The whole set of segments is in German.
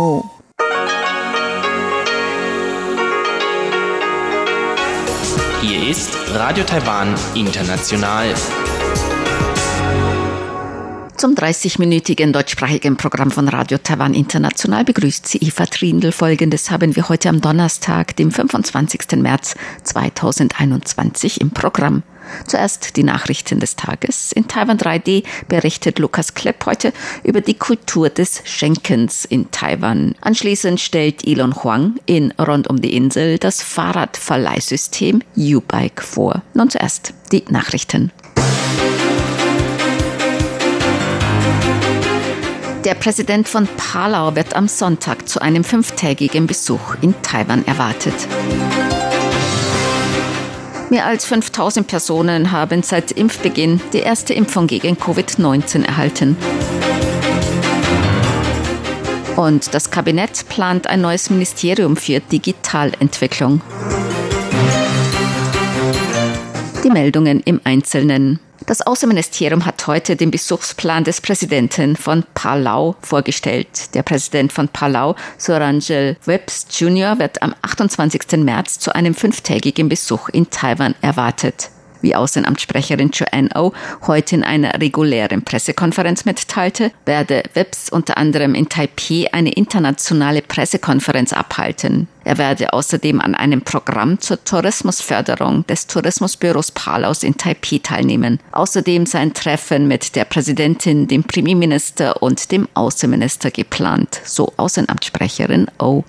目。Hier ist Radio Taiwan International. Zum 30-minütigen deutschsprachigen Programm von Radio Taiwan International begrüßt sie Eva Trindl. Folgendes haben wir heute am Donnerstag, dem 25. März 2021 im Programm. Zuerst die Nachrichten des Tages. In Taiwan 3D berichtet Lukas Klepp heute über die Kultur des Schenkens in Taiwan. Anschließend stellt Elon Huang in Rund um die Insel das Fahrradverleihsystem U-Bike vor. Nun zuerst die Nachrichten. Der Präsident von Palau wird am Sonntag zu einem fünftägigen Besuch in Taiwan erwartet. Mehr als 5000 Personen haben seit Impfbeginn die erste Impfung gegen Covid-19 erhalten. Und das Kabinett plant ein neues Ministerium für Digitalentwicklung. Die Meldungen im Einzelnen. Das Außenministerium hat heute den Besuchsplan des Präsidenten von Palau vorgestellt. Der Präsident von Palau, Sorangel Webs Jr., wird am 28. März zu einem fünftägigen Besuch in Taiwan erwartet wie Außenamtssprecherin Joanne O heute in einer regulären Pressekonferenz mitteilte, werde WEBS unter anderem in Taipei eine internationale Pressekonferenz abhalten. Er werde außerdem an einem Programm zur Tourismusförderung des Tourismusbüros Palaus in Taipei teilnehmen. Außerdem sein Treffen mit der Präsidentin, dem Premierminister und dem Außenminister geplant, so Außenamtssprecherin O.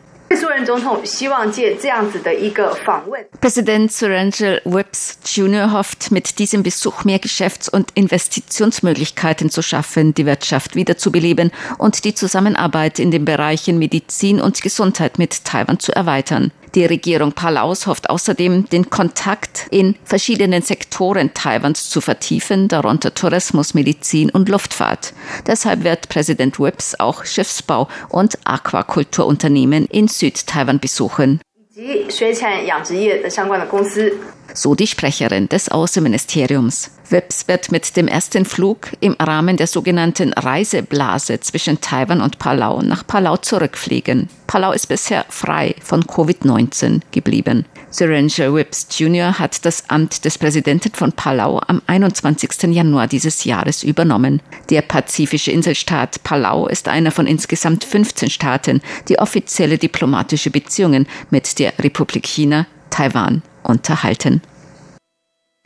Präsident Surangel Whips Jr. hofft, mit diesem Besuch mehr Geschäfts- und Investitionsmöglichkeiten zu schaffen, die Wirtschaft wiederzubeleben und die Zusammenarbeit in den Bereichen Medizin und Gesundheit mit Taiwan zu erweitern. Die Regierung Palaus hofft außerdem, den Kontakt in verschiedenen Sektoren Taiwans zu vertiefen, darunter Tourismus, Medizin und Luftfahrt. Deshalb wird Präsident Whips auch Schiffsbau und Aquakulturunternehmen in Südtaiwan besuchen. So die Sprecherin des Außenministeriums. WIPS wird mit dem ersten Flug im Rahmen der sogenannten Reiseblase zwischen Taiwan und Palau nach Palau zurückfliegen. Palau ist bisher frei von Covid-19 geblieben. Siranja Whips Jr. hat das Amt des Präsidenten von Palau am 21. Januar dieses Jahres übernommen. Der pazifische Inselstaat Palau ist einer von insgesamt 15 Staaten, die offizielle diplomatische Beziehungen mit der Republik China, Taiwan unterhalten.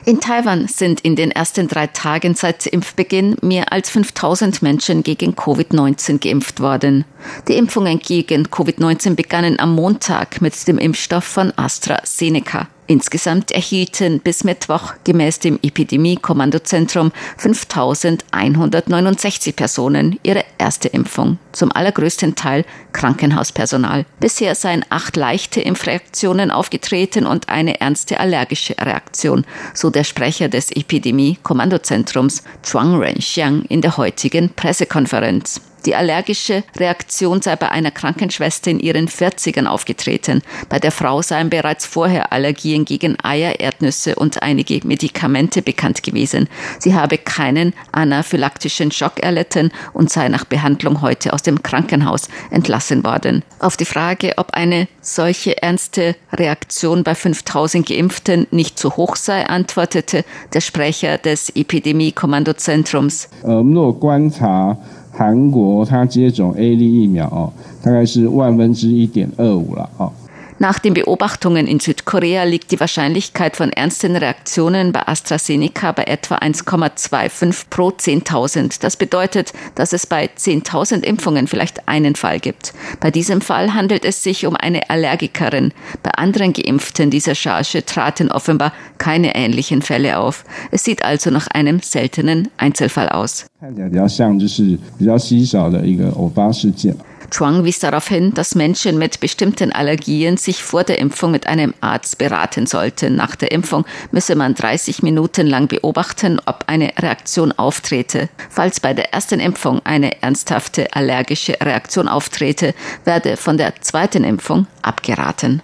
In Taiwan sind in den ersten drei Tagen seit Impfbeginn mehr als 5000 Menschen gegen Covid-19 geimpft worden. Die Impfungen gegen Covid-19 begannen am Montag mit dem Impfstoff von AstraZeneca. Insgesamt erhielten bis Mittwoch gemäß dem Epidemie-Kommandozentrum 5169 Personen ihre erste Impfung, zum allergrößten Teil Krankenhauspersonal. Bisher seien acht leichte Impfreaktionen aufgetreten und eine ernste allergische Reaktion, so der Sprecher des Epidemie-Kommandozentrums Chuang Renxiang in der heutigen Pressekonferenz. Die allergische Reaktion sei bei einer Krankenschwester in ihren 40ern aufgetreten. Bei der Frau seien bereits vorher Allergien gegen Eier, Erdnüsse und einige Medikamente bekannt gewesen. Sie habe keinen anaphylaktischen Schock erlitten und sei nach Behandlung heute aus dem Krankenhaus entlassen worden. Auf die Frage, ob eine solche ernste Reaktion bei 5000 Geimpften nicht zu hoch sei, antwortete der Sprecher des Epidemie-Kommandozentrums. Äh, 韩国它接种 A 粒疫苗哦，大概是万分之一点二五了哦。 Nach den Beobachtungen in Südkorea liegt die Wahrscheinlichkeit von ernsten Reaktionen bei AstraZeneca bei etwa 1,25 pro 10.000. Das bedeutet, dass es bei 10.000 Impfungen vielleicht einen Fall gibt. Bei diesem Fall handelt es sich um eine Allergikerin. Bei anderen Geimpften dieser Charge traten offenbar keine ähnlichen Fälle auf. Es sieht also nach einem seltenen Einzelfall aus. Chuang wies darauf hin, dass Menschen mit bestimmten Allergien sich vor der Impfung mit einem Arzt beraten sollten. Nach der Impfung müsse man 30 Minuten lang beobachten, ob eine Reaktion auftrete. Falls bei der ersten Impfung eine ernsthafte allergische Reaktion auftrete, werde von der zweiten Impfung abgeraten.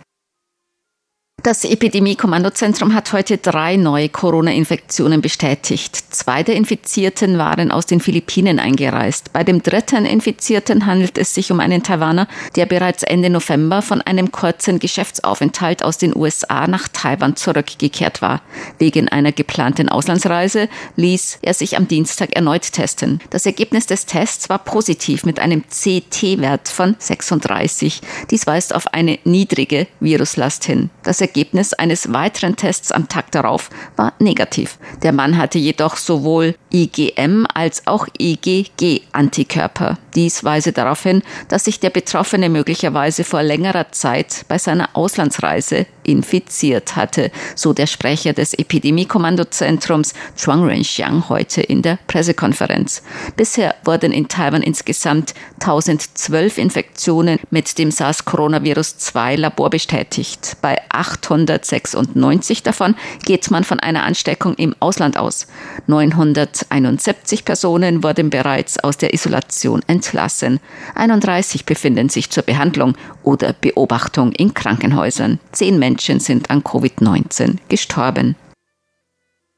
Das Epidemie-Kommandozentrum hat heute drei neue Corona-Infektionen bestätigt. Zwei der Infizierten waren aus den Philippinen eingereist. Bei dem dritten Infizierten handelt es sich um einen Taiwaner, der bereits Ende November von einem kurzen Geschäftsaufenthalt aus den USA nach Taiwan zurückgekehrt war. Wegen einer geplanten Auslandsreise ließ er sich am Dienstag erneut testen. Das Ergebnis des Tests war positiv mit einem CT-Wert von 36. Dies weist auf eine niedrige Viruslast hin. Das Ergebnis eines weiteren Tests am Tag darauf war negativ. Der Mann hatte jedoch sowohl IgM als auch IgG-Antikörper. Dies weise darauf hin, dass sich der Betroffene möglicherweise vor längerer Zeit bei seiner Auslandsreise infiziert hatte, so der Sprecher des Epidemie-Kommandozentrums Chuang Renxiang heute in der Pressekonferenz. Bisher wurden in Taiwan insgesamt 1012 Infektionen mit dem SARS-Coronavirus-2 Labor bestätigt. Bei 896 davon geht man von einer Ansteckung im Ausland aus. 971 Personen wurden bereits aus der Isolation entlassen. 31 befinden sich zur Behandlung oder Beobachtung in Krankenhäusern. Zehn Menschen sind an Covid-19 gestorben.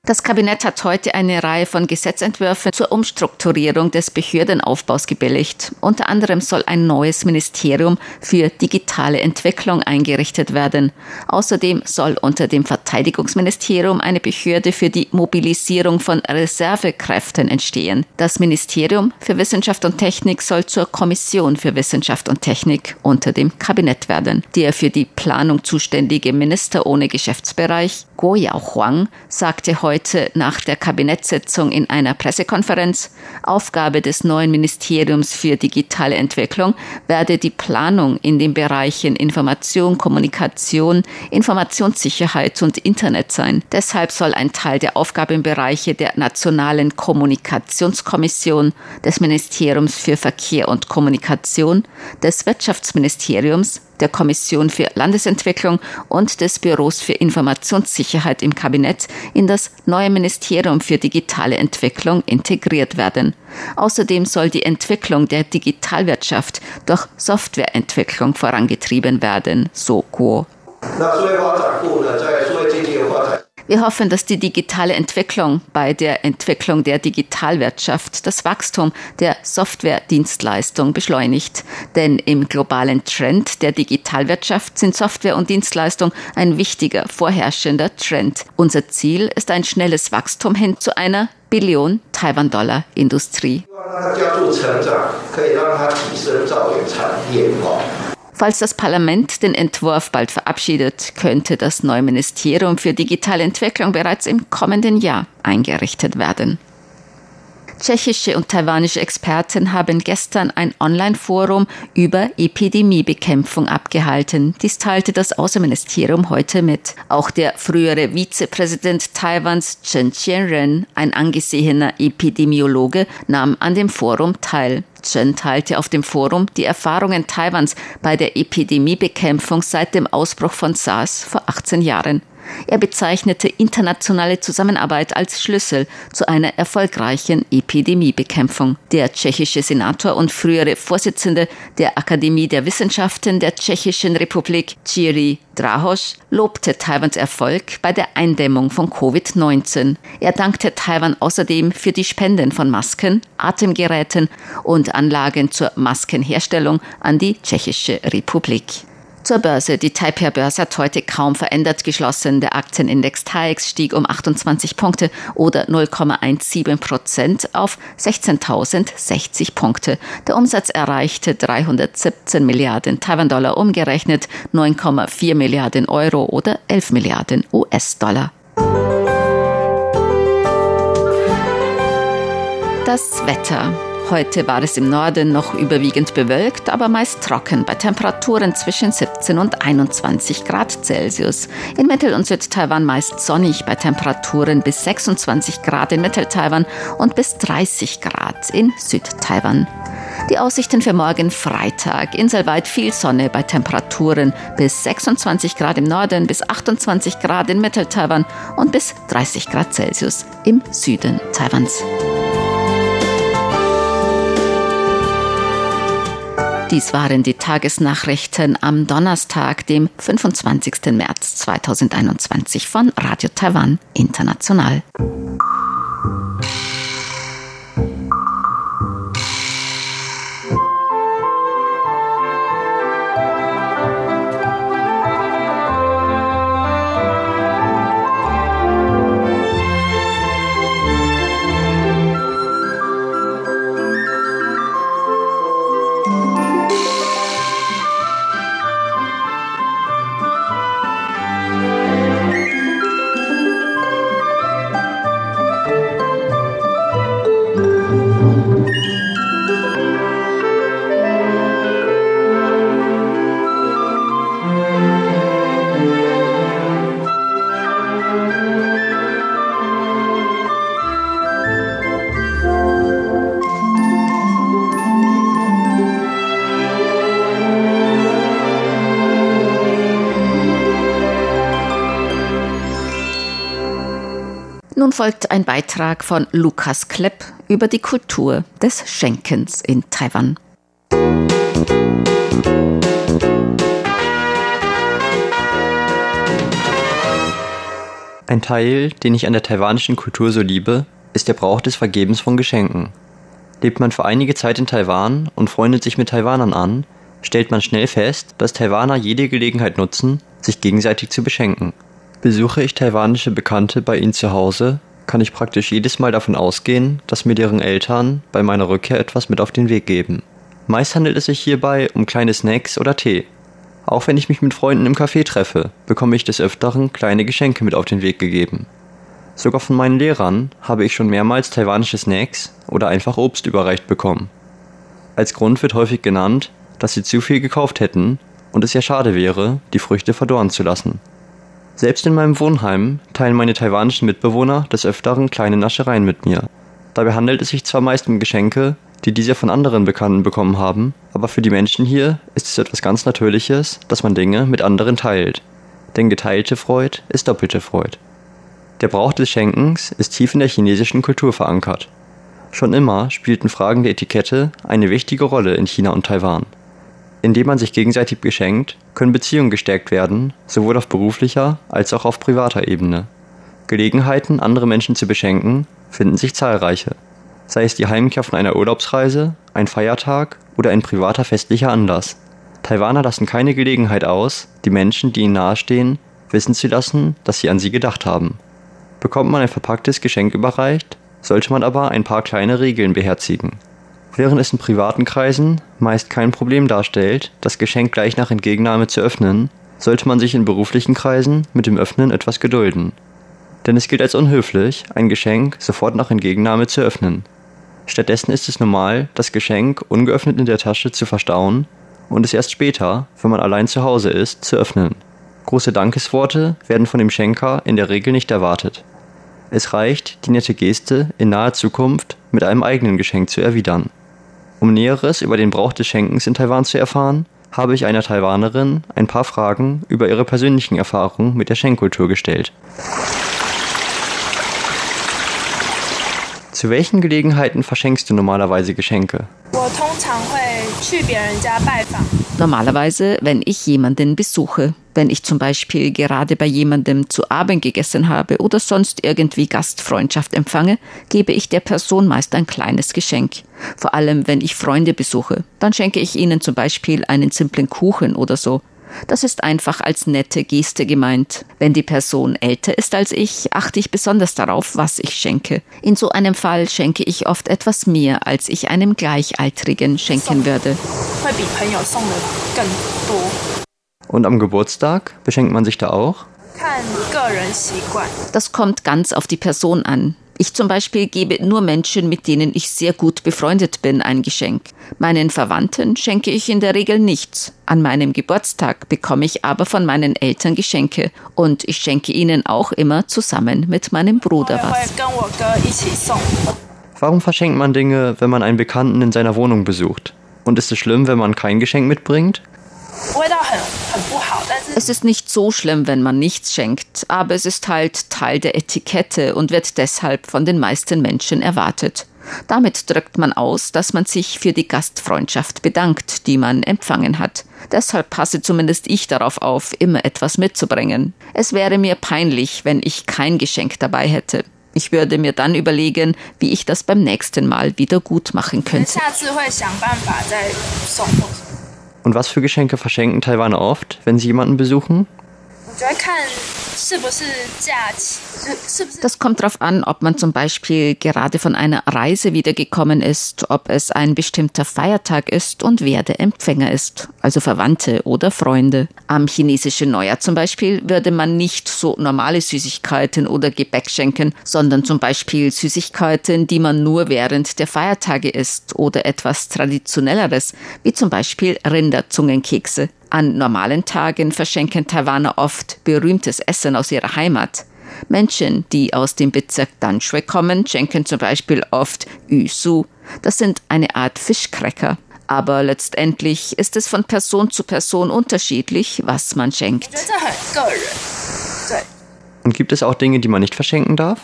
Das Kabinett hat heute eine Reihe von Gesetzentwürfen zur Umstrukturierung des Behördenaufbaus gebilligt. Unter anderem soll ein neues Ministerium für digitale Entwicklung eingerichtet werden. Außerdem soll unter dem Verteidigungsministerium eine Behörde für die Mobilisierung von Reservekräften entstehen. Das Ministerium für Wissenschaft und Technik soll zur Kommission für Wissenschaft und Technik unter dem Kabinett werden. Der für die Planung zuständige Minister ohne Geschäftsbereich, Guo Yao Huang, sagte heute, heute nach der Kabinettssitzung in einer Pressekonferenz, Aufgabe des neuen Ministeriums für digitale Entwicklung werde die Planung in den Bereichen Information, Kommunikation, Informationssicherheit und Internet sein. Deshalb soll ein Teil der Aufgabenbereiche der Nationalen Kommunikationskommission, des Ministeriums für Verkehr und Kommunikation, des Wirtschaftsministeriums, der Kommission für Landesentwicklung und des Büros für Informationssicherheit im Kabinett in das neue Ministerium für digitale Entwicklung integriert werden. Außerdem soll die Entwicklung der Digitalwirtschaft durch Softwareentwicklung vorangetrieben werden, so Guo. Wir hoffen, dass die digitale Entwicklung bei der Entwicklung der Digitalwirtschaft das Wachstum der Softwaredienstleistung beschleunigt. Denn im globalen Trend der Digitalwirtschaft sind Software und Dienstleistung ein wichtiger, vorherrschender Trend. Unser Ziel ist ein schnelles Wachstum hin zu einer Billion Taiwan-Dollar-Industrie. Falls das Parlament den Entwurf bald verabschiedet, könnte das neue Ministerium für digitale Entwicklung bereits im kommenden Jahr eingerichtet werden. Tschechische und taiwanische Experten haben gestern ein Online-Forum über Epidemiebekämpfung abgehalten. Dies teilte das Außenministerium heute mit. Auch der frühere Vizepräsident Taiwans Chen Qianren, ein angesehener Epidemiologe, nahm an dem Forum teil. Chen teilte auf dem Forum die Erfahrungen Taiwans bei der Epidemiebekämpfung seit dem Ausbruch von SARS vor 18 Jahren. Er bezeichnete internationale Zusammenarbeit als Schlüssel zu einer erfolgreichen Epidemiebekämpfung. Der tschechische Senator und frühere Vorsitzende der Akademie der Wissenschaften der Tschechischen Republik, Thierry Drahos, lobte Taiwans Erfolg bei der Eindämmung von Covid-19. Er dankte Taiwan außerdem für die Spenden von Masken, Atemgeräten und Anlagen zur Maskenherstellung an die Tschechische Republik. Zur Börse. Die Taipei-Börse hat heute kaum verändert geschlossen. Der Aktienindex TAIX stieg um 28 Punkte oder 0,17 Prozent auf 16.060 Punkte. Der Umsatz erreichte 317 Milliarden Taiwan-Dollar, umgerechnet 9,4 Milliarden Euro oder 11 Milliarden US-Dollar. Das Wetter. Heute war es im Norden noch überwiegend bewölkt, aber meist trocken bei Temperaturen zwischen 17 und 21 Grad Celsius. In Mittel- und Südtaiwan meist sonnig bei Temperaturen bis 26 Grad in Mitteltaiwan und bis 30 Grad in Südtaiwan. Die Aussichten für morgen Freitag. Inselweit viel Sonne bei Temperaturen bis 26 Grad im Norden, bis 28 Grad in Mitteltaiwan und bis 30 Grad Celsius im Süden Taiwans. Dies waren die Tagesnachrichten am Donnerstag, dem 25. März 2021 von Radio Taiwan International. Folgt ein Beitrag von Lukas Klepp über die Kultur des Schenkens in Taiwan. Ein Teil, den ich an der taiwanischen Kultur so liebe, ist der Brauch des Vergebens von Geschenken. Lebt man für einige Zeit in Taiwan und freundet sich mit Taiwanern an, stellt man schnell fest, dass Taiwaner jede Gelegenheit nutzen, sich gegenseitig zu beschenken. Besuche ich taiwanische Bekannte bei ihnen zu Hause, kann ich praktisch jedes Mal davon ausgehen, dass mir deren Eltern bei meiner Rückkehr etwas mit auf den Weg geben. Meist handelt es sich hierbei um kleine Snacks oder Tee. Auch wenn ich mich mit Freunden im Café treffe, bekomme ich des Öfteren kleine Geschenke mit auf den Weg gegeben. Sogar von meinen Lehrern habe ich schon mehrmals taiwanische Snacks oder einfach Obst überreicht bekommen. Als Grund wird häufig genannt, dass sie zu viel gekauft hätten und es ja schade wäre, die Früchte verdorren zu lassen. Selbst in meinem Wohnheim teilen meine taiwanischen Mitbewohner des Öfteren kleine Naschereien mit mir. Dabei handelt es sich zwar meist um Geschenke, die diese von anderen Bekannten bekommen haben, aber für die Menschen hier ist es etwas ganz Natürliches, dass man Dinge mit anderen teilt. Denn geteilte Freud ist doppelte Freud. Der Brauch des Schenkens ist tief in der chinesischen Kultur verankert. Schon immer spielten Fragen der Etikette eine wichtige Rolle in China und Taiwan. Indem man sich gegenseitig geschenkt, können Beziehungen gestärkt werden, sowohl auf beruflicher als auch auf privater Ebene. Gelegenheiten, andere Menschen zu beschenken, finden sich zahlreiche. Sei es die Heimkehr von einer Urlaubsreise, ein Feiertag oder ein privater festlicher Anlass. Taiwaner lassen keine Gelegenheit aus, die Menschen, die ihnen nahestehen, wissen zu lassen, dass sie an sie gedacht haben. Bekommt man ein verpacktes Geschenk überreicht, sollte man aber ein paar kleine Regeln beherzigen. Während es in privaten Kreisen meist kein Problem darstellt, das Geschenk gleich nach Entgegennahme zu öffnen, sollte man sich in beruflichen Kreisen mit dem Öffnen etwas gedulden. Denn es gilt als unhöflich, ein Geschenk sofort nach Entgegennahme zu öffnen. Stattdessen ist es normal, das Geschenk ungeöffnet in der Tasche zu verstauen und es erst später, wenn man allein zu Hause ist, zu öffnen. Große Dankesworte werden von dem Schenker in der Regel nicht erwartet. Es reicht, die nette Geste in naher Zukunft mit einem eigenen Geschenk zu erwidern. Um Näheres über den Brauch des Schenkens in Taiwan zu erfahren, habe ich einer Taiwanerin ein paar Fragen über ihre persönlichen Erfahrungen mit der Schenkkultur gestellt. Zu welchen Gelegenheiten verschenkst du normalerweise Geschenke? Normalerweise, wenn ich jemanden besuche, wenn ich zum Beispiel gerade bei jemandem zu Abend gegessen habe oder sonst irgendwie Gastfreundschaft empfange, gebe ich der Person meist ein kleines Geschenk. Vor allem, wenn ich Freunde besuche, dann schenke ich ihnen zum Beispiel einen simplen Kuchen oder so. Das ist einfach als nette Geste gemeint. Wenn die Person älter ist als ich, achte ich besonders darauf, was ich schenke. In so einem Fall schenke ich oft etwas mehr, als ich einem Gleichaltrigen schenken würde. Und am Geburtstag beschenkt man sich da auch? Das kommt ganz auf die Person an. Ich zum Beispiel gebe nur Menschen, mit denen ich sehr gut befreundet bin, ein Geschenk. Meinen Verwandten schenke ich in der Regel nichts. An meinem Geburtstag bekomme ich aber von meinen Eltern Geschenke und ich schenke ihnen auch immer zusammen mit meinem Bruder was. Warum verschenkt man Dinge, wenn man einen Bekannten in seiner Wohnung besucht? Und ist es schlimm, wenn man kein Geschenk mitbringt? Es ist nicht so schlimm, wenn man nichts schenkt, aber es ist halt Teil der Etikette und wird deshalb von den meisten Menschen erwartet. Damit drückt man aus, dass man sich für die Gastfreundschaft bedankt, die man empfangen hat. Deshalb passe zumindest ich darauf auf, immer etwas mitzubringen. Es wäre mir peinlich, wenn ich kein Geschenk dabei hätte. Ich würde mir dann überlegen, wie ich das beim nächsten Mal wieder gut machen könnte. Und was für Geschenke verschenken Taiwaner oft, wenn sie jemanden besuchen? Das kommt darauf an, ob man zum Beispiel gerade von einer Reise wiedergekommen ist, ob es ein bestimmter Feiertag ist und wer der Empfänger ist, also Verwandte oder Freunde. Am chinesischen Neujahr zum Beispiel würde man nicht so normale Süßigkeiten oder Gebäck schenken, sondern zum Beispiel Süßigkeiten, die man nur während der Feiertage isst oder etwas Traditionelleres, wie zum Beispiel Rinderzungenkekse. An normalen Tagen verschenken Taiwaner oft berühmtes Essen aus ihrer Heimat. Menschen, die aus dem Bezirk Danshui kommen, schenken zum Beispiel oft Yusu. Das sind eine Art Fischcracker. Aber letztendlich ist es von Person zu Person unterschiedlich, was man schenkt. Und gibt es auch Dinge, die man nicht verschenken darf?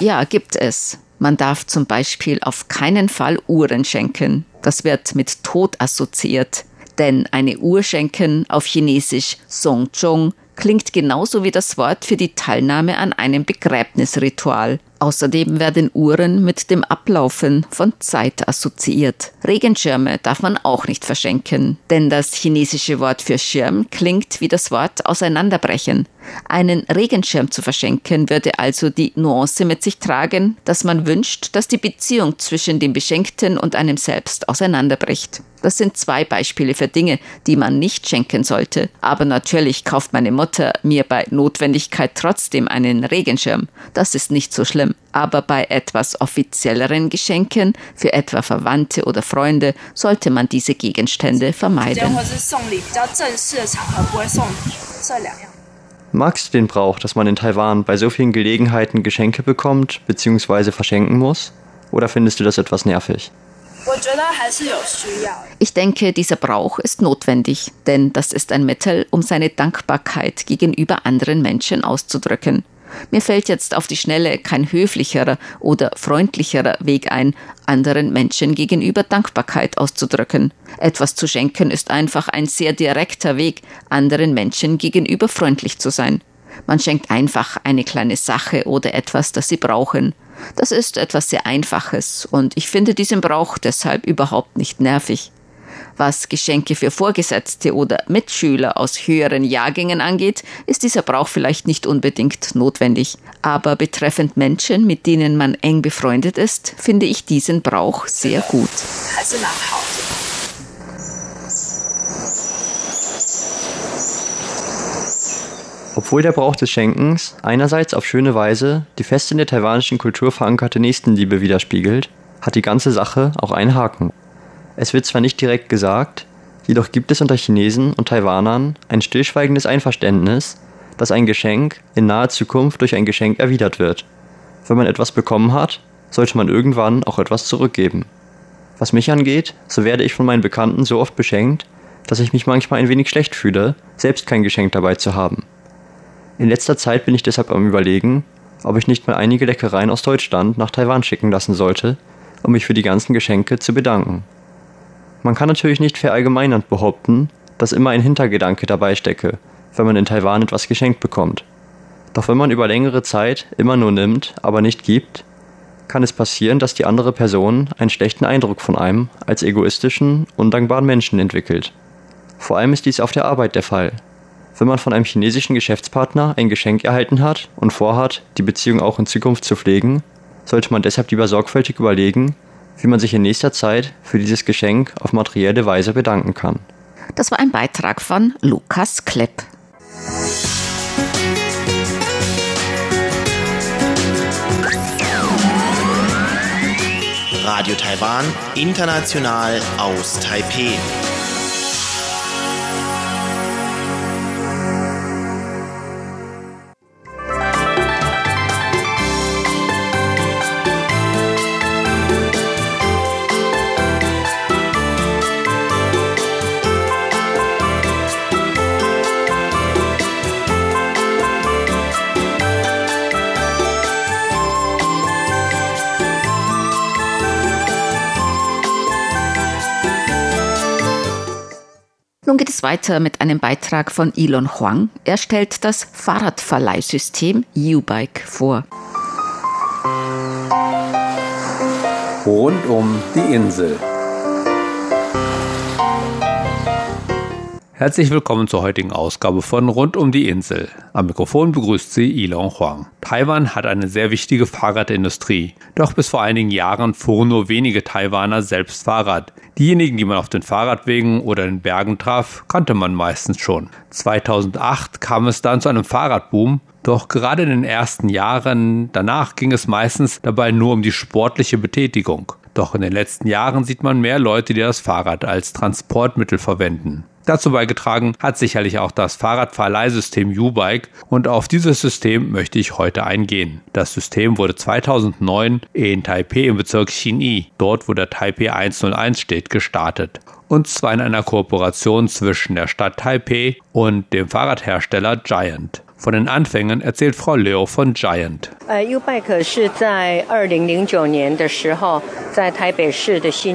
Ja, gibt es. Man darf zum Beispiel auf keinen Fall Uhren schenken. Das wird mit Tod assoziiert. Denn eine Uhr schenken auf Chinesisch Songzhong klingt genauso wie das Wort für die Teilnahme an einem Begräbnisritual. Außerdem werden Uhren mit dem Ablaufen von Zeit assoziiert. Regenschirme darf man auch nicht verschenken, denn das chinesische Wort für Schirm klingt wie das Wort auseinanderbrechen. Einen Regenschirm zu verschenken würde also die Nuance mit sich tragen, dass man wünscht, dass die Beziehung zwischen dem Beschenkten und einem selbst auseinanderbricht. Das sind zwei Beispiele für Dinge, die man nicht schenken sollte. Aber natürlich kauft meine Mutter mir bei Notwendigkeit trotzdem einen Regenschirm. Das ist nicht so schlimm. Aber bei etwas offizielleren Geschenken, für etwa Verwandte oder Freunde, sollte man diese Gegenstände vermeiden. Magst du den Brauch, dass man in Taiwan bei so vielen Gelegenheiten Geschenke bekommt bzw. verschenken muss? Oder findest du das etwas nervig? Ich denke, dieser Brauch ist notwendig, denn das ist ein Mittel, um seine Dankbarkeit gegenüber anderen Menschen auszudrücken. Mir fällt jetzt auf die Schnelle kein höflicherer oder freundlicherer Weg ein, anderen Menschen gegenüber Dankbarkeit auszudrücken. Etwas zu schenken ist einfach ein sehr direkter Weg, anderen Menschen gegenüber freundlich zu sein. Man schenkt einfach eine kleine Sache oder etwas, das sie brauchen. Das ist etwas sehr Einfaches und ich finde diesen Brauch deshalb überhaupt nicht nervig. Was Geschenke für Vorgesetzte oder Mitschüler aus höheren Jahrgängen angeht, ist dieser Brauch vielleicht nicht unbedingt notwendig. Aber betreffend Menschen, mit denen man eng befreundet ist, finde ich diesen Brauch sehr gut. Obwohl der Brauch des Schenkens einerseits auf schöne Weise die fest in der taiwanischen Kultur verankerte Nächstenliebe widerspiegelt, hat die ganze Sache auch einen Haken. Es wird zwar nicht direkt gesagt, jedoch gibt es unter Chinesen und Taiwanern ein stillschweigendes Einverständnis, dass ein Geschenk in naher Zukunft durch ein Geschenk erwidert wird. Wenn man etwas bekommen hat, sollte man irgendwann auch etwas zurückgeben. Was mich angeht, so werde ich von meinen Bekannten so oft beschenkt, dass ich mich manchmal ein wenig schlecht fühle, selbst kein Geschenk dabei zu haben. In letzter Zeit bin ich deshalb am Überlegen, ob ich nicht mal einige Leckereien aus Deutschland nach Taiwan schicken lassen sollte, um mich für die ganzen Geschenke zu bedanken. Man kann natürlich nicht verallgemeinernd behaupten, dass immer ein Hintergedanke dabei stecke, wenn man in Taiwan etwas geschenkt bekommt. Doch wenn man über längere Zeit immer nur nimmt, aber nicht gibt, kann es passieren, dass die andere Person einen schlechten Eindruck von einem als egoistischen, undankbaren Menschen entwickelt. Vor allem ist dies auf der Arbeit der Fall, wenn man von einem chinesischen Geschäftspartner ein Geschenk erhalten hat und vorhat, die Beziehung auch in Zukunft zu pflegen, sollte man deshalb lieber sorgfältig überlegen, wie man sich in nächster Zeit für dieses Geschenk auf materielle Weise bedanken kann. Das war ein Beitrag von Lukas Klepp. Radio Taiwan, international aus Taipeh. Nun geht es weiter mit einem Beitrag von Elon Huang. Er stellt das Fahrradverleihsystem U-Bike vor. Rund um die Insel. Herzlich willkommen zur heutigen Ausgabe von Rund um die Insel. Am Mikrofon begrüßt Sie Ilon Huang. Taiwan hat eine sehr wichtige Fahrradindustrie. Doch bis vor einigen Jahren fuhren nur wenige Taiwaner selbst Fahrrad. Diejenigen, die man auf den Fahrradwegen oder in Bergen traf, kannte man meistens schon. 2008 kam es dann zu einem Fahrradboom. Doch gerade in den ersten Jahren danach ging es meistens dabei nur um die sportliche Betätigung. Doch in den letzten Jahren sieht man mehr Leute, die das Fahrrad als Transportmittel verwenden. Dazu beigetragen hat sicherlich auch das Fahrradverleihsystem U-Bike und auf dieses System möchte ich heute eingehen. Das System wurde 2009 in Taipei im Bezirk Xinyi, dort wo der Taipei 101 steht, gestartet. Und zwar in einer Kooperation zwischen der Stadt Taipei und dem Fahrradhersteller Giant. Von den Anfängen erzählt Frau Leo von Giant.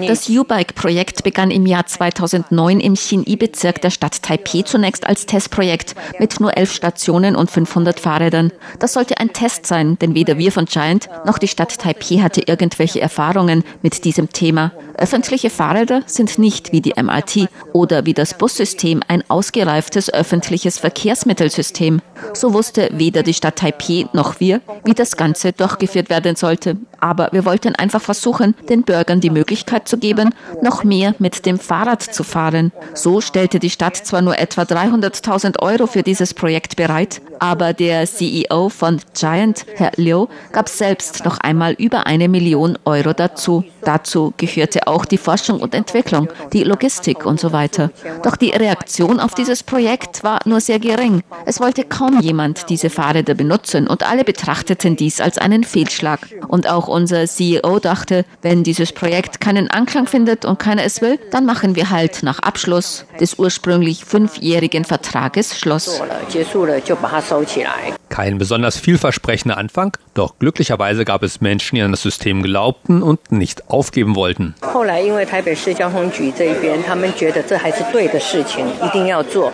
Das U-Bike-Projekt begann im Jahr 2009 im Xinyi-Bezirk der Stadt Taipei zunächst als Testprojekt mit nur elf Stationen und 500 Fahrrädern. Das sollte ein Test sein, denn weder wir von Giant noch die Stadt Taipei hatte irgendwelche Erfahrungen mit diesem Thema. Öffentliche Fahrräder sind nicht wie die MRT oder wie das Bussystem ein ausgereiftes öffentliches Verkehrsmittelsystem. So wusste weder die Stadt Taipei noch wir, wie das Ganze durchgeführt werden sollte. Aber wir wollten einfach versuchen, den Bürgern die Möglichkeit zu geben, noch mehr mit dem Fahrrad zu fahren. So stellte die Stadt zwar nur etwa 300.000 Euro für dieses Projekt bereit, aber der CEO von Giant, Herr Liu, gab selbst noch einmal über eine Million Euro dazu. Dazu gehörte auch die Forschung und Entwicklung, die Logistik und so weiter. Doch die Reaktion auf dieses Projekt war nur sehr gering. Es wollte kaum jemand diese Fahrräder benutzen und alle betrachteten dies als einen Fehlschlag. Und auch unser CEO dachte, wenn dieses Projekt keinen Anklang findet und keiner es will, dann machen wir halt nach Abschluss des ursprünglich fünfjährigen Vertrages Schluss. Kein besonders vielversprechender Anfang, doch glücklicherweise gab es Menschen, die an das System glaubten und nicht aufgeben wollten.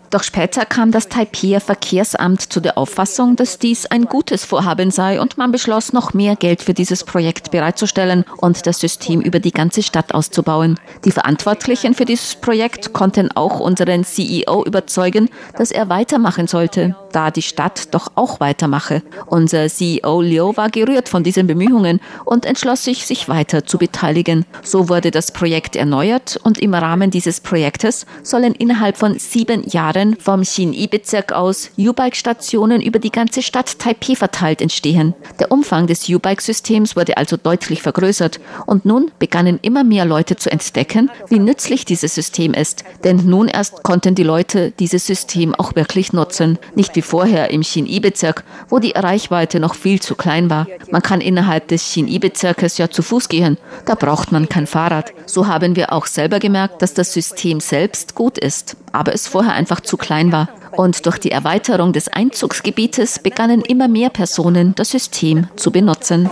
Doch später kam das Taipei Verkehrsamt zu der Auffassung, dass dies ein gutes Vorhaben sei und man beschloss, noch mehr Geld für dieses Projekt bereitzustellen und das System über die ganze Stadt auszubauen. Die Verantwortlichen für dieses Projekt konnten auch unseren CEO überzeugen, dass er weitermachen sollte, da die Stadt doch auch weitermache. Unser CEO Liu war gerührt von diesen Bemühungen und entschloss sich, sich weiter zu beteiligen. So wurde das Projekt erneuert und im Rahmen dieses Projektes sollen innerhalb von sieben Jahren vom Xinyi-Bezirk aus U-Bike-Stationen über die ganze Stadt Taipei verteilt entstehen. Der Umfang des U-Bike-Systems wurde also deutlich vergrößert und nun begannen immer mehr Leute zu entdecken, wie nützlich dieses System ist. Denn nun erst konnten die Leute dieses System auch wirklich nutzen. Nicht wie vorher im Xinyi-Bezirk, wo die Reichweite noch viel zu klein war. Man kann innerhalb des Xinyi-Bezirkes ja zu Fuß gehen. Da braucht man kein Fahrrad. So haben wir auch selber gemerkt, dass das System selbst gut ist, aber es vorher einfach zu klein war. Und durch die Erweiterung des Einzugsgebietes begannen immer mehr Personen das System zu benutzen.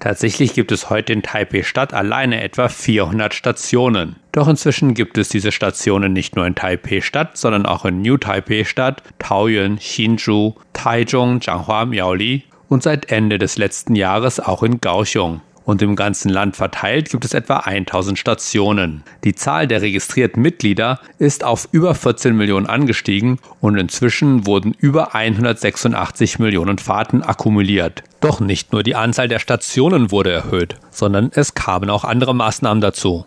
Tatsächlich gibt es heute in Taipei-Stadt alleine etwa 400 Stationen. Doch inzwischen gibt es diese Stationen nicht nur in Taipei-Stadt, sondern auch in New Taipei-Stadt, Taoyuan, Hsinchu, Taichung, Changhua, Miaoli und seit Ende des letzten Jahres auch in Kaohsiung und im ganzen Land verteilt gibt es etwa 1000 Stationen. Die Zahl der registrierten Mitglieder ist auf über 14 Millionen angestiegen und inzwischen wurden über 186 Millionen Fahrten akkumuliert. Doch nicht nur die Anzahl der Stationen wurde erhöht, sondern es kamen auch andere Maßnahmen dazu.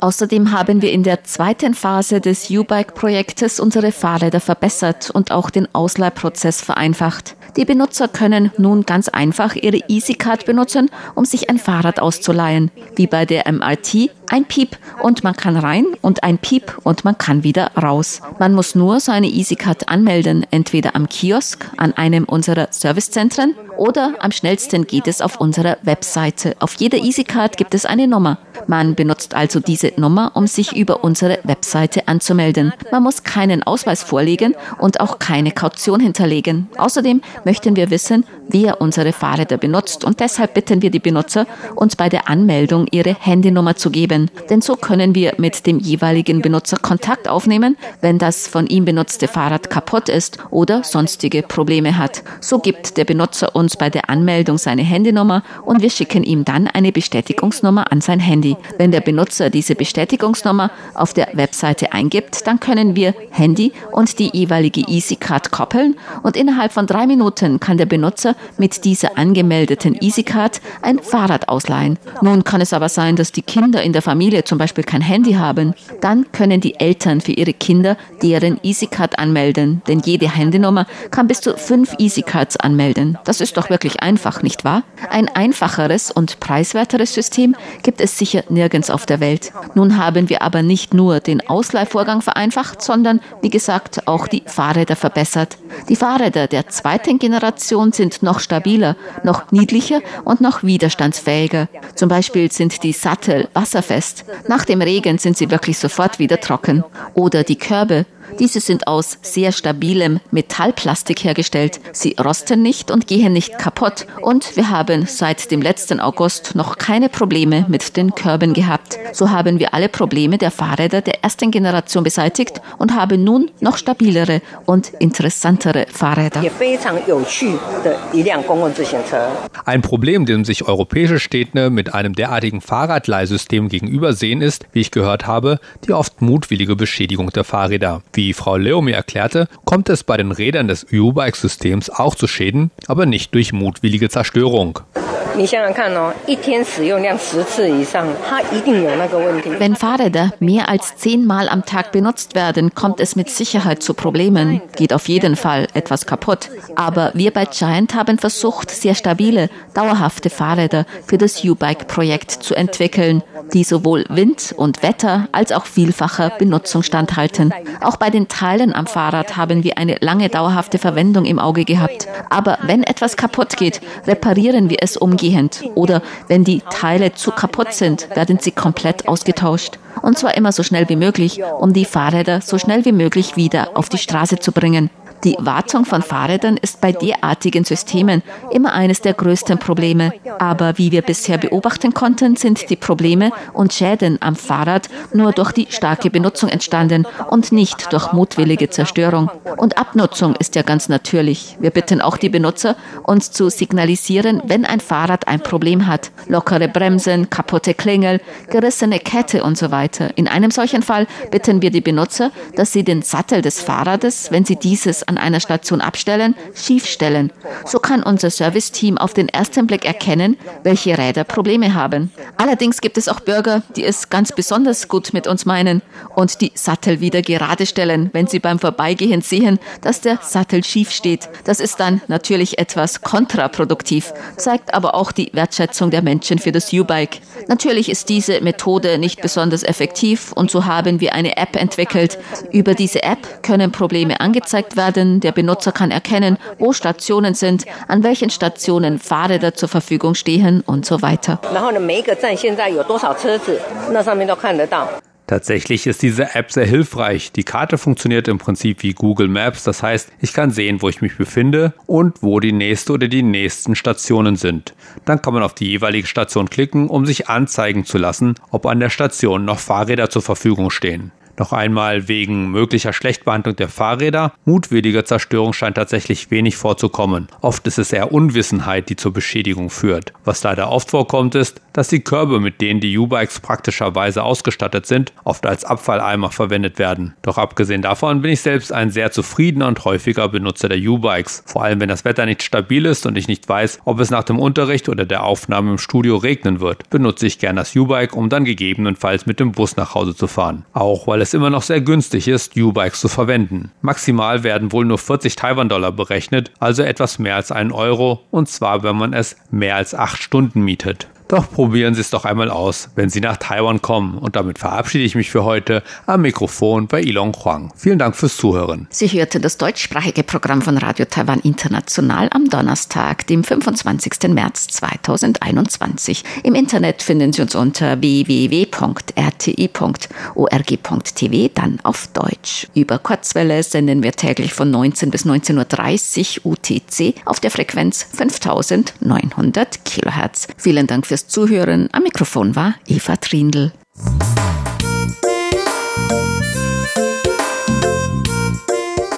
Außerdem haben wir in der zweiten Phase des U-Bike-Projektes unsere Fahrräder verbessert und auch den Ausleihprozess vereinfacht. Die Benutzer können nun ganz einfach ihre EasyCard benutzen, um sich ein Fahrrad auszuleihen. Wie bei der MRT Ein Piep und man kann rein und ein Piep und man kann wieder raus. Man muss nur seine EasyCard anmelden, entweder am Kiosk, an einem unserer Servicezentren oder am schnellsten geht es auf unserer Webseite. Auf jeder EasyCard gibt es eine Nummer. Man benutzt also diese Nummer, um sich über unsere Webseite anzumelden. Man muss keinen Ausweis vorlegen und auch keine Kaution hinterlegen. Außerdem möchten wir wissen, wer unsere Fahrräder benutzt und deshalb bitten wir die Benutzer, uns bei der Anmeldung ihre Handynummer zu geben. Denn so können wir mit dem jeweiligen Benutzer Kontakt aufnehmen, wenn das von ihm benutzte Fahrrad kaputt ist oder sonstige Probleme hat. So gibt der Benutzer uns bei der Anmeldung seine Handynummer und wir schicken ihm dann eine Bestätigungsnummer an sein Handy. Wenn der Benutzer diese Bestätigungsnummer auf der Webseite eingibt, dann können wir Handy und die jeweilige EasyCard koppeln und innerhalb von drei Minuten kann der Benutzer mit dieser angemeldeten EasyCard ein Fahrrad ausleihen. Nun kann es aber sein, dass die Kinder in der Familie zum Beispiel kein Handy haben. Dann können die Eltern für ihre Kinder deren EasyCard anmelden, denn jede Handynummer kann bis zu fünf EasyCards anmelden. Das ist doch wirklich einfach, nicht wahr? Ein einfacheres und preiswerteres System gibt es sicher nirgends auf der Welt. Nun haben wir aber nicht nur den Ausleihvorgang vereinfacht, sondern, wie gesagt, auch die Fahrräder verbessert. Die Fahrräder der zweiten Generation sind noch stabiler, noch niedlicher und noch widerstandsfähiger. Zum Beispiel sind die Sattel wasserfest. Nach dem Regen sind sie wirklich sofort wieder trocken. Oder die Körbe. Diese sind aus sehr stabilem Metallplastik hergestellt. Sie rosten nicht und gehen nicht kaputt. Und wir haben seit dem letzten August noch keine Probleme mit den Körben gehabt. So haben wir alle Probleme der Fahrräder der ersten Generation beseitigt und haben nun noch stabilere und interessantere Fahrräder. Ein Problem, dem sich europäische Städte mit einem derartigen Fahrradleihsystem gegenübersehen, ist, wie ich gehört habe, die oft mutwillige Beschädigung der Fahrräder. Wie Frau Leomi erklärte, kommt es bei den Rädern des U-Bike-Systems auch zu Schäden, aber nicht durch mutwillige Zerstörung. Wenn Fahrräder mehr als zehnmal am Tag benutzt werden, kommt es mit Sicherheit zu Problemen. Geht auf jeden Fall etwas kaputt. Aber wir bei Giant haben versucht, sehr stabile, dauerhafte Fahrräder für das U-Bike-Projekt zu entwickeln, die sowohl Wind und Wetter als auch vielfacher Benutzung standhalten. Auch bei den Teilen am Fahrrad haben wir eine lange dauerhafte Verwendung im Auge gehabt. Aber wenn etwas kaputt geht, reparieren wir es umgehend oder wenn die Teile zu kaputt sind, werden sie komplett ausgetauscht. Und zwar immer so schnell wie möglich, um die Fahrräder so schnell wie möglich wieder auf die Straße zu bringen. Die Wartung von Fahrrädern ist bei derartigen Systemen immer eines der größten Probleme. Aber wie wir bisher beobachten konnten, sind die Probleme und Schäden am Fahrrad nur durch die starke Benutzung entstanden und nicht durch mutwillige Zerstörung. Und Abnutzung ist ja ganz natürlich. Wir bitten auch die Benutzer, uns zu signalisieren, wenn ein Fahrrad ein Problem hat. Lockere Bremsen, kaputte Klingel, gerissene Kette und so weiter. In einem solchen Fall bitten wir die Benutzer, dass sie den Sattel des Fahrrades, wenn sie dieses an einer Station abstellen, schiefstellen. So kann unser Serviceteam auf den ersten Blick erkennen, welche Räder Probleme haben. Allerdings gibt es auch Bürger, die es ganz besonders gut mit uns meinen und die Sattel wieder gerade stellen, wenn sie beim Vorbeigehen sehen, dass der Sattel schief steht. Das ist dann natürlich etwas kontraproduktiv, zeigt aber auch die Wertschätzung der Menschen für das U-Bike. Natürlich ist diese Methode nicht besonders effektiv und so haben wir eine App entwickelt. Über diese App können Probleme angezeigt werden werden. Der Benutzer kann erkennen, wo Stationen sind, an welchen Stationen Fahrräder zur Verfügung stehen und so weiter. Tatsächlich ist diese App sehr hilfreich. Die Karte funktioniert im Prinzip wie Google Maps. Das heißt, ich kann sehen, wo ich mich befinde und wo die nächste oder die nächsten Stationen sind. Dann kann man auf die jeweilige Station klicken, um sich anzeigen zu lassen, ob an der Station noch Fahrräder zur Verfügung stehen. Noch einmal wegen möglicher Schlechtbehandlung der Fahrräder. Mutwillige Zerstörung scheint tatsächlich wenig vorzukommen. Oft ist es eher Unwissenheit, die zur Beschädigung führt. Was leider oft vorkommt, ist, dass die Körbe, mit denen die U-Bikes praktischerweise ausgestattet sind, oft als Abfalleimer verwendet werden. Doch abgesehen davon bin ich selbst ein sehr zufriedener und häufiger Benutzer der U-Bikes. Vor allem, wenn das Wetter nicht stabil ist und ich nicht weiß, ob es nach dem Unterricht oder der Aufnahme im Studio regnen wird, benutze ich gern das U-Bike, um dann gegebenenfalls mit dem Bus nach Hause zu fahren. Auch weil es immer noch sehr günstig ist, U-Bikes zu verwenden. Maximal werden wohl nur 40 Taiwan-Dollar berechnet, also etwas mehr als einen Euro, und zwar wenn man es mehr als 8 Stunden mietet. Doch probieren Sie es doch einmal aus, wenn Sie nach Taiwan kommen. Und damit verabschiede ich mich für heute am Mikrofon bei Ilong Huang. Vielen Dank fürs Zuhören. Sie hörte das deutschsprachige Programm von Radio Taiwan International am Donnerstag, dem 25. März 2021. Im Internet finden Sie uns unter www.rti.org.tv, dann auf Deutsch. Über Kurzwelle senden wir täglich von 19 bis 19.30 Uhr UTC auf der Frequenz 5900 Kilohertz. Vielen Dank fürs Zuhören. Am Mikrofon war Eva Trindl.